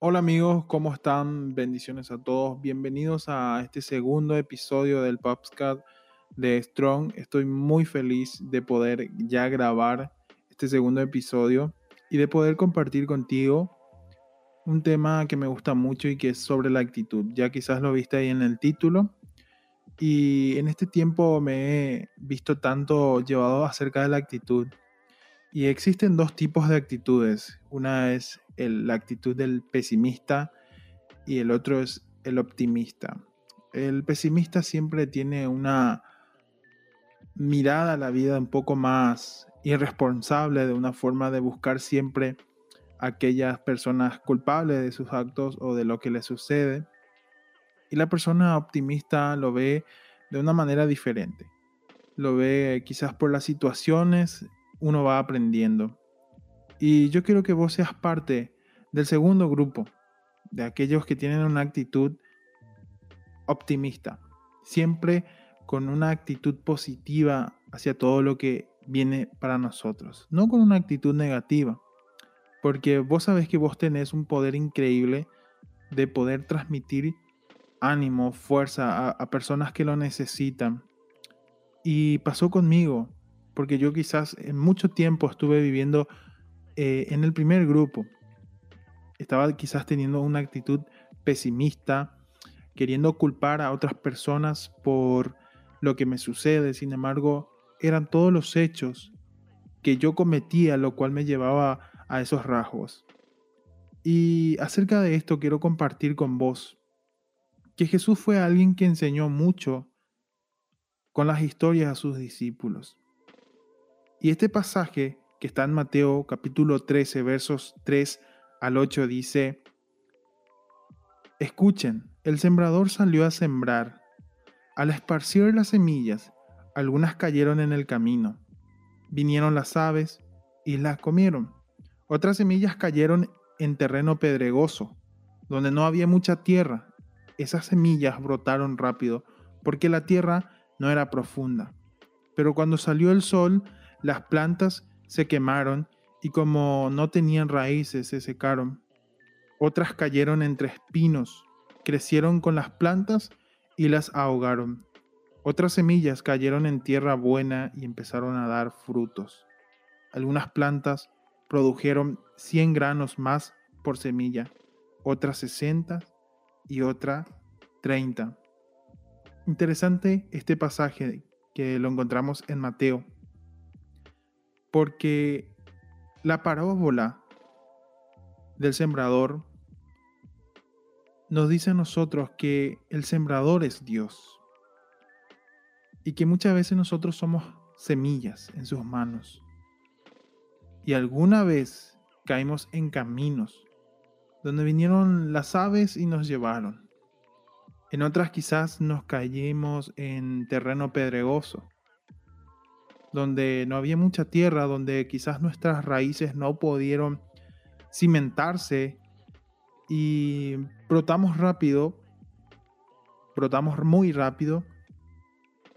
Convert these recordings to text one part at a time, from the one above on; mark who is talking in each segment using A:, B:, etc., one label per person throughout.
A: Hola amigos, ¿cómo están? Bendiciones a todos. Bienvenidos a este segundo episodio del Popscat de Strong. Estoy muy feliz de poder ya grabar este segundo episodio y de poder compartir contigo un tema que me gusta mucho y que es sobre la actitud. Ya quizás lo viste ahí en el título. Y en este tiempo me he visto tanto llevado acerca de la actitud. Y existen dos tipos de actitudes. Una es la actitud del pesimista y el otro es el optimista. El pesimista siempre tiene una mirada a la vida un poco más irresponsable, de una forma de buscar siempre aquellas personas culpables de sus actos o de lo que les sucede. Y la persona optimista lo ve de una manera diferente. Lo ve quizás por las situaciones, uno va aprendiendo. Y yo quiero que vos seas parte del segundo grupo, de aquellos que tienen una actitud optimista, siempre con una actitud positiva hacia todo lo que viene para nosotros, no con una actitud negativa, porque vos sabés que vos tenés un poder increíble de poder transmitir ánimo, fuerza a, personas que lo necesitan. Y pasó conmigo, porque yo quizás en mucho tiempo estuve viviendo eh, en el primer grupo. Estaba quizás teniendo una actitud pesimista, queriendo culpar a otras personas por lo que me sucede. Sin embargo, eran todos los hechos que yo cometía, lo cual me llevaba a esos rasgos. Y acerca de esto quiero compartir con vos que Jesús fue alguien que enseñó mucho con las historias a sus discípulos. Y este pasaje que está en Mateo capítulo 13 versos 3 al 8 dice, Escuchen, el sembrador salió a sembrar. Al esparcir las semillas, algunas cayeron en el camino. Vinieron las aves y las comieron. Otras semillas cayeron en terreno pedregoso, donde no había mucha tierra. Esas semillas brotaron rápido, porque la tierra no era profunda. Pero cuando salió el sol, las plantas se quemaron y como no tenían raíces se secaron. Otras cayeron entre espinos, crecieron con las plantas y las ahogaron. Otras semillas cayeron en tierra buena y empezaron a dar frutos. Algunas plantas produjeron 100 granos más por semilla, otras 60 y otra 30. Interesante este pasaje que lo encontramos en Mateo, porque la parábola del sembrador nos dice a nosotros que el sembrador es Dios y que muchas veces nosotros somos semillas en sus manos. Y alguna vez caímos en caminos donde vinieron las aves y nos llevaron. En otras quizás nos caímos en terreno pedregoso, donde no había mucha tierra, donde quizás nuestras raíces no pudieron cimentarse y brotamos rápido, brotamos muy rápido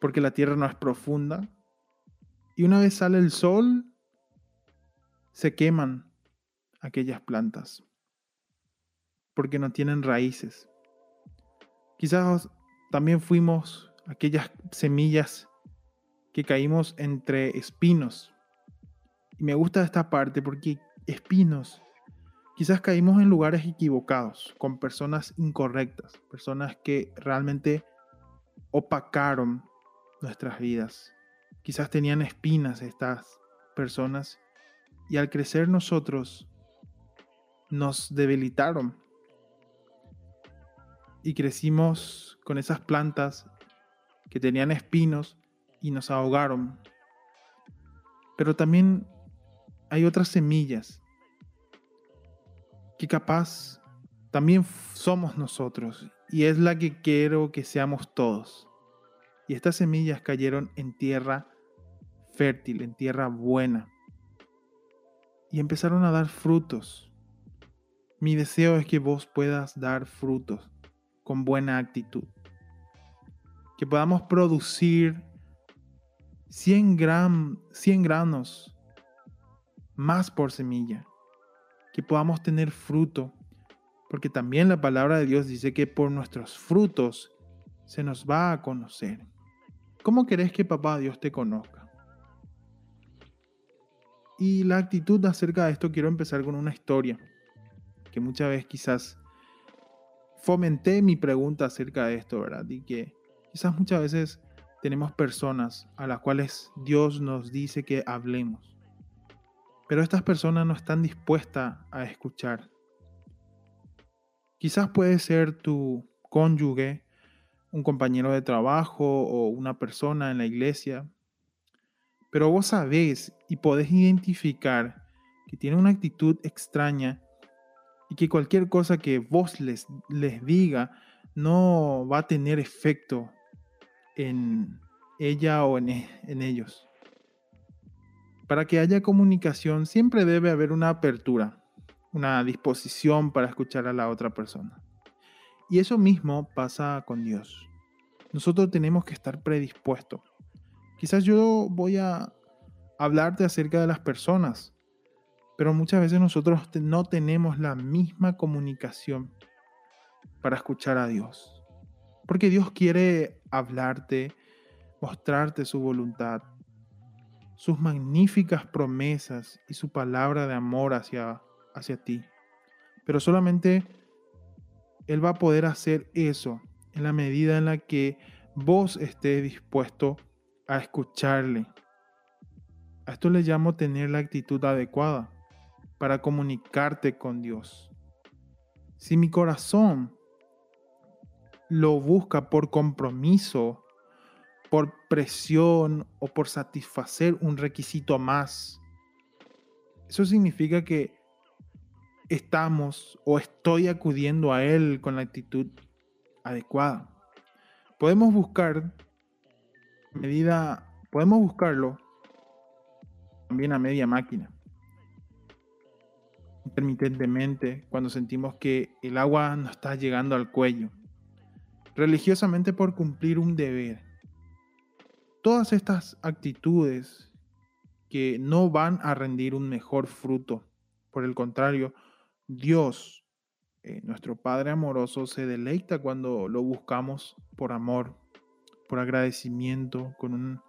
A: porque la tierra no es profunda. Y una vez sale el sol, se queman aquellas plantas porque no tienen raíces. Quizás también fuimos aquellas semillas que caímos entre espinos. Y me gusta esta parte porque espinos, quizás caímos en lugares equivocados, con personas incorrectas, personas que realmente opacaron nuestras vidas. Quizás tenían espinas estas personas y al crecer nosotros nos debilitaron y crecimos con esas plantas que tenían espinos y nos ahogaron. Pero también hay otras semillas que capaz también somos nosotros y es la que quiero que seamos todos. Y estas semillas cayeron en tierra fértil, en tierra buena. Y empezaron a dar frutos. Mi deseo es que vos puedas dar frutos con buena actitud. Que podamos producir 100, 100 granos más por semilla. Que podamos tener fruto. Porque también la palabra de Dios dice que por nuestros frutos se nos va a conocer. ¿Cómo querés que papá Dios te conozca? Y la actitud acerca de esto quiero empezar con una historia que muchas veces quizás fomenté mi pregunta acerca de esto, ¿verdad? Y que quizás muchas veces tenemos personas a las cuales Dios nos dice que hablemos, pero estas personas no están dispuestas a escuchar. Quizás puede ser tu cónyuge, un compañero de trabajo o una persona en la iglesia, pero vos sabés y podés identificar que tiene una actitud extraña y que cualquier cosa que vos les, les diga no va a tener efecto en ella o en, en ellos. Para que haya comunicación siempre debe haber una apertura, una disposición para escuchar a la otra persona. Y eso mismo pasa con Dios. Nosotros tenemos que estar predispuestos. Quizás yo voy a hablarte acerca de las personas, pero muchas veces nosotros no tenemos la misma comunicación para escuchar a Dios. Porque Dios quiere hablarte, mostrarte su voluntad, sus magníficas promesas y su palabra de amor hacia, hacia ti. Pero solamente Él va a poder hacer eso en la medida en la que vos estés dispuesto a escucharle. A esto le llamo tener la actitud adecuada para comunicarte con Dios. Si mi corazón lo busca por compromiso, por presión o por satisfacer un requisito más, eso significa que estamos o estoy acudiendo a Él con la actitud adecuada. Podemos buscar medida, podemos buscarlo también a media máquina. Intermitentemente cuando sentimos que el agua nos está llegando al cuello, religiosamente por cumplir un deber. Todas estas actitudes que no van a rendir un mejor fruto, por el contrario, Dios, eh, nuestro Padre amoroso, se deleita cuando lo buscamos por amor, por agradecimiento, con un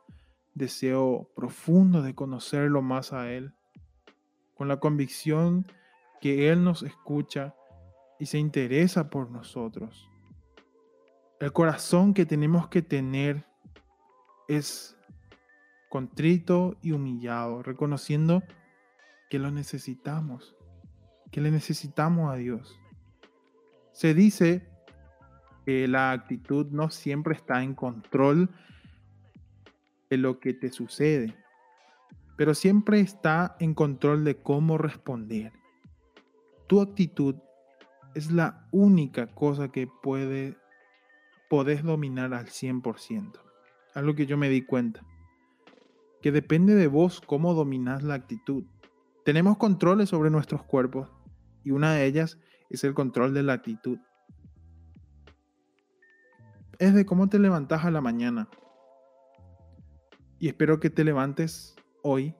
A: deseo profundo de conocerlo más a Él, con la convicción que Él nos escucha y se interesa por nosotros. El corazón que tenemos que tener es contrito y humillado, reconociendo que lo necesitamos, que le necesitamos a Dios. Se dice que la actitud no siempre está en control de lo que te sucede, pero siempre está en control de cómo responder tu actitud es la única cosa que puede, podés dominar al 100%. Algo que yo me di cuenta. Que depende de vos cómo dominás la actitud. Tenemos controles sobre nuestros cuerpos y una de ellas es el control de la actitud. Es de cómo te levantas a la mañana. Y espero que te levantes hoy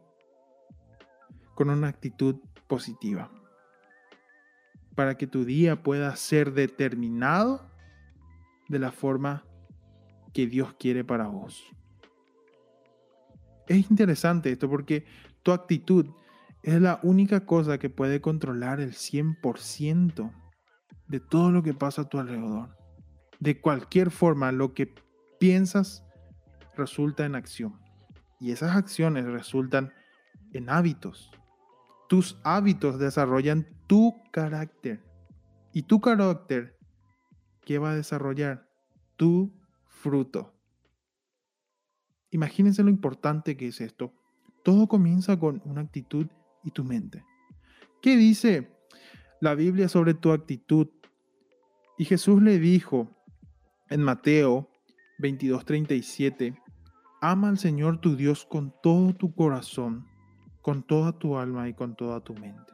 A: con una actitud positiva para que tu día pueda ser determinado de la forma que Dios quiere para vos. Es interesante esto porque tu actitud es la única cosa que puede controlar el 100% de todo lo que pasa a tu alrededor. De cualquier forma, lo que piensas resulta en acción. Y esas acciones resultan en hábitos. Tus hábitos desarrollan tu carácter. Y tu carácter, ¿qué va a desarrollar? Tu fruto. Imagínense lo importante que es esto. Todo comienza con una actitud y tu mente. ¿Qué dice la Biblia sobre tu actitud? Y Jesús le dijo en Mateo 22:37, ama al Señor tu Dios con todo tu corazón con toda tu alma y con toda tu mente.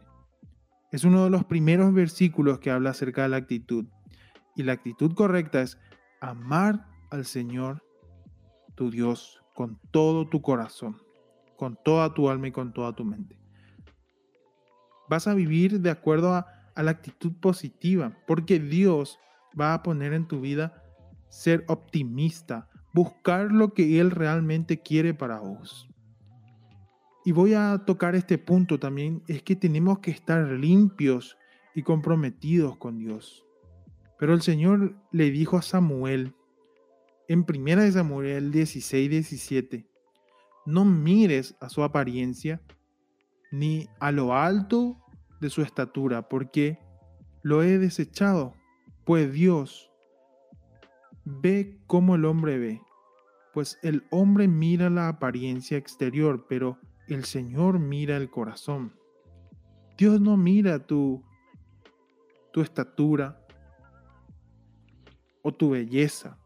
A: Es uno de los primeros versículos que habla acerca de la actitud. Y la actitud correcta es amar al Señor tu Dios con todo tu corazón, con toda tu alma y con toda tu mente. Vas a vivir de acuerdo a, la actitud positiva, porque Dios va a poner en tu vida ser optimista, buscar lo que Él realmente quiere para vos. Y voy a tocar este punto también, es que tenemos que estar limpios y comprometidos con Dios. Pero el Señor le dijo a Samuel, en 1 Samuel 16, 17, no mires a su apariencia ni a lo alto de su estatura, porque lo he desechado, pues Dios ve como el hombre ve, pues el hombre mira la apariencia exterior, pero el Señor mira el corazón. Dios no mira tu, tu estatura o tu belleza.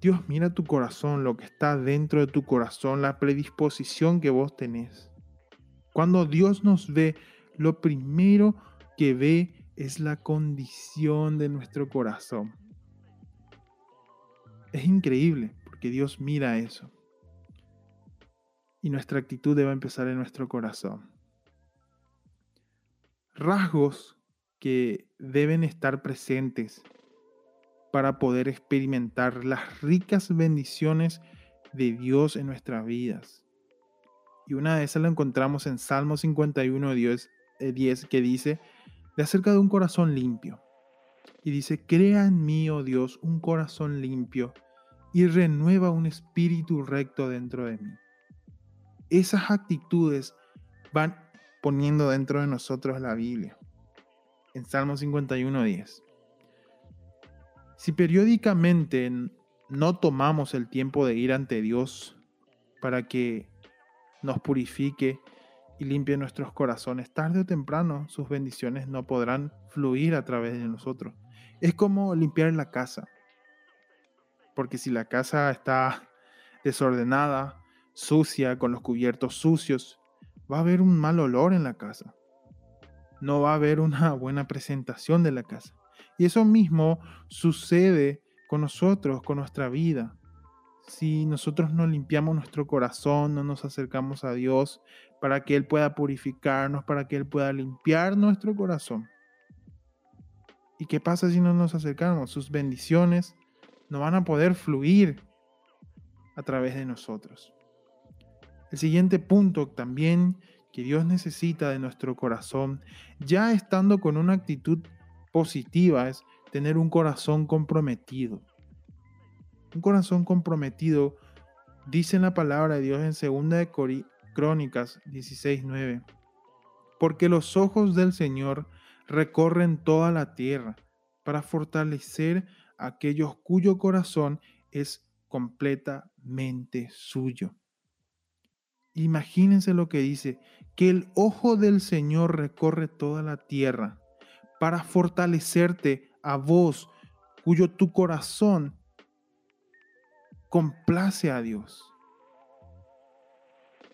A: Dios mira tu corazón, lo que está dentro de tu corazón, la predisposición que vos tenés. Cuando Dios nos ve, lo primero que ve es la condición de nuestro corazón. Es increíble porque Dios mira eso. Y nuestra actitud debe empezar en nuestro corazón. Rasgos que deben estar presentes para poder experimentar las ricas bendiciones de Dios en nuestras vidas. Y una de esas la encontramos en Salmo 51, 10, 10 que dice, de acerca de un corazón limpio. Y dice, crea en mí, oh Dios, un corazón limpio y renueva un espíritu recto dentro de mí. Esas actitudes van poniendo dentro de nosotros la Biblia. En Salmo 51.10. Si periódicamente no tomamos el tiempo de ir ante Dios para que nos purifique limpie nuestros corazones, tarde o temprano sus bendiciones no podrán fluir a través de nosotros. Es como limpiar la casa porque si la casa está desordenada, sucia, con los cubiertos sucios, va a haber un mal olor en la casa. No va a haber una buena presentación de la casa. Y eso mismo sucede con nosotros, con nuestra vida. Si nosotros no limpiamos nuestro corazón, no nos acercamos a Dios para que Él pueda purificarnos, para que Él pueda limpiar nuestro corazón. ¿Y qué pasa si no nos acercamos? Sus bendiciones no van a poder fluir a través de nosotros. El siguiente punto también que Dios necesita de nuestro corazón, ya estando con una actitud positiva, es tener un corazón comprometido. Un corazón comprometido, dice la palabra de Dios en 2 de Crónicas 16:9, porque los ojos del Señor recorren toda la tierra para fortalecer aquellos cuyo corazón es completamente suyo. Imagínense lo que dice, que el ojo del Señor recorre toda la tierra para fortalecerte a vos, cuyo tu corazón complace a Dios.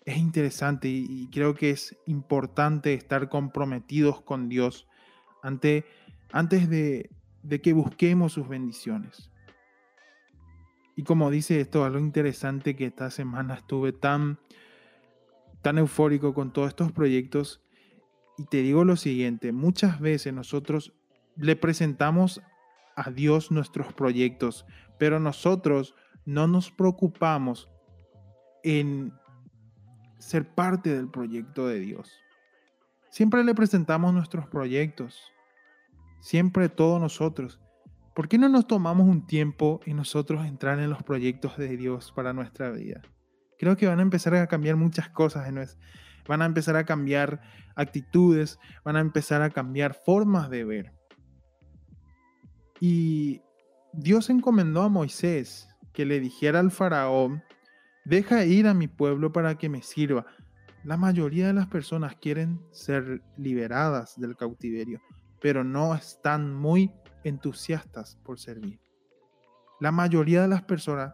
A: Es interesante y, creo que es importante estar comprometidos con Dios ante, antes de, que busquemos sus bendiciones. Y como dice esto, algo interesante que esta semana estuve tan, tan eufórico con todos estos proyectos. Y te digo lo siguiente, muchas veces nosotros le presentamos a Dios nuestros proyectos, pero nosotros no nos preocupamos en ser parte del proyecto de Dios. Siempre le presentamos nuestros proyectos, siempre todos nosotros. ¿Por qué no nos tomamos un tiempo y nosotros entrar en los proyectos de Dios para nuestra vida? Creo que van a empezar a cambiar muchas cosas en van a empezar a cambiar actitudes, van a empezar a cambiar formas de ver. Y Dios encomendó a Moisés que le dijera al faraón, deja ir a mi pueblo para que me sirva. La mayoría de las personas quieren ser liberadas del cautiverio, pero no están muy entusiastas por servir. La mayoría de las personas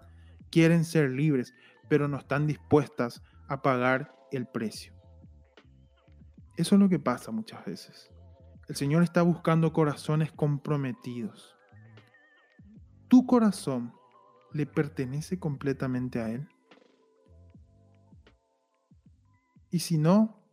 A: quieren ser libres, pero no están dispuestas a pagar el precio. Eso es lo que pasa muchas veces. El Señor está buscando corazones comprometidos. tu corazón le pertenece completamente a Él? Y si no,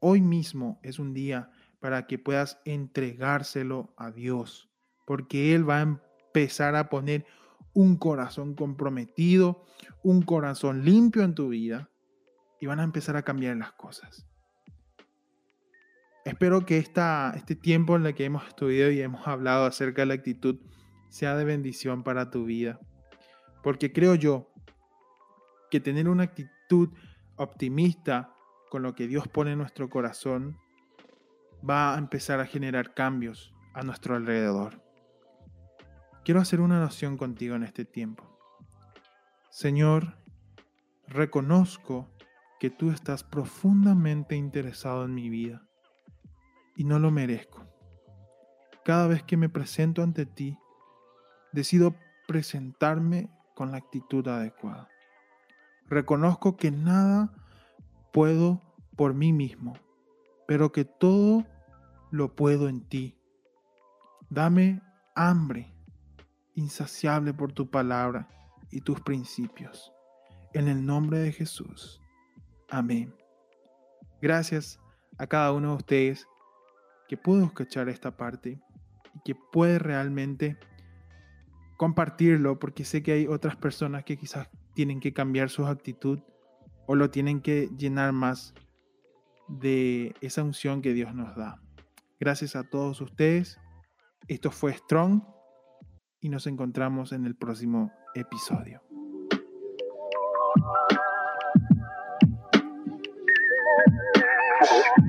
A: hoy mismo es un día para que puedas entregárselo a Dios, porque Él va a empezar a poner un corazón comprometido, un corazón limpio en tu vida y van a empezar a cambiar las cosas. Espero que esta, este tiempo en el que hemos estudiado y hemos hablado acerca de la actitud sea de bendición para tu vida. Porque creo yo que tener una actitud optimista con lo que Dios pone en nuestro corazón va a empezar a generar cambios a nuestro alrededor. Quiero hacer una oración contigo en este tiempo. Señor, reconozco que tú estás profundamente interesado en mi vida y no lo merezco. Cada vez que me presento ante ti, decido presentarme con la actitud adecuada. Reconozco que nada puedo por mí mismo, pero que todo lo puedo en ti. Dame hambre insaciable por tu palabra y tus principios. En el nombre de Jesús. Amén. Gracias a cada uno de ustedes que pudo escuchar esta parte y que puede realmente compartirlo porque sé que hay otras personas que quizás tienen que cambiar su actitud o lo tienen que llenar más de esa unción que Dios nos da. Gracias a todos ustedes. Esto fue Strong y nos encontramos en el próximo episodio.